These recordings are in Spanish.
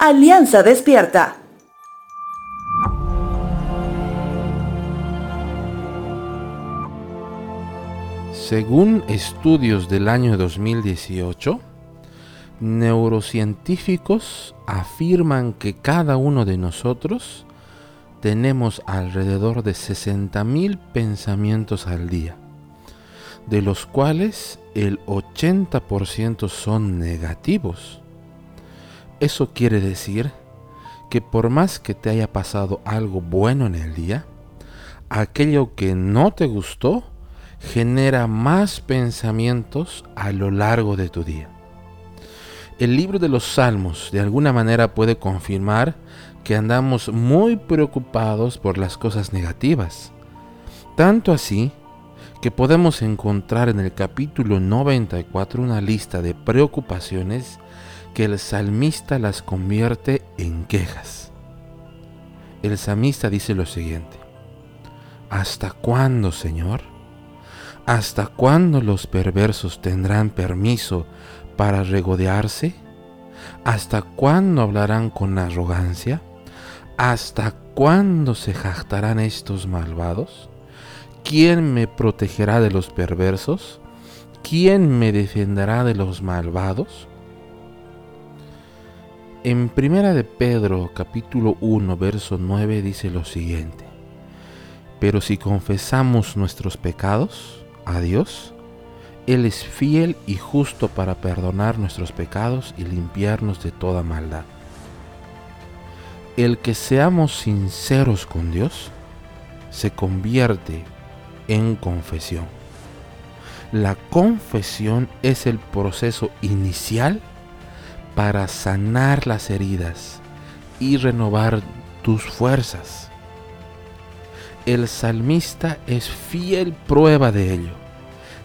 Alianza Despierta. Según estudios del año 2018, neurocientíficos afirman que cada uno de nosotros tenemos alrededor de 60.000 pensamientos al día, de los cuales el 80% son negativos. Eso quiere decir que por más que te haya pasado algo bueno en el día, aquello que no te gustó genera más pensamientos a lo largo de tu día. El libro de los Salmos de alguna manera puede confirmar que andamos muy preocupados por las cosas negativas. Tanto así que podemos encontrar en el capítulo 94 una lista de preocupaciones que el salmista las convierte en quejas. El salmista dice lo siguiente, ¿Hasta cuándo, Señor? ¿Hasta cuándo los perversos tendrán permiso para regodearse? ¿Hasta cuándo hablarán con arrogancia? ¿Hasta cuándo se jactarán estos malvados? ¿Quién me protegerá de los perversos? ¿Quién me defenderá de los malvados? En Primera de Pedro, capítulo 1, verso 9 dice lo siguiente: Pero si confesamos nuestros pecados a Dios, Él es fiel y justo para perdonar nuestros pecados y limpiarnos de toda maldad. El que seamos sinceros con Dios se convierte en confesión. La confesión es el proceso inicial para sanar las heridas y renovar tus fuerzas. El salmista es fiel prueba de ello,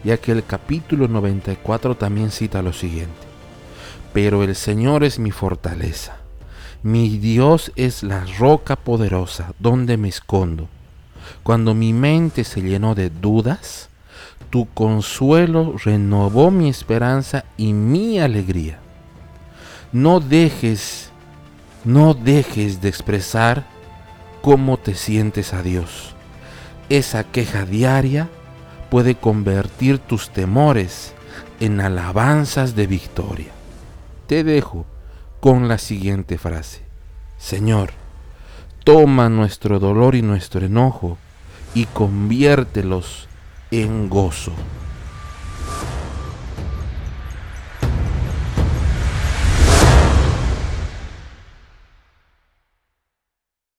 ya que el capítulo 94 también cita lo siguiente. Pero el Señor es mi fortaleza, mi Dios es la roca poderosa donde me escondo. Cuando mi mente se llenó de dudas, tu consuelo renovó mi esperanza y mi alegría. No dejes, no dejes de expresar cómo te sientes a Dios. Esa queja diaria puede convertir tus temores en alabanzas de victoria. Te dejo con la siguiente frase. Señor, toma nuestro dolor y nuestro enojo y conviértelos en gozo.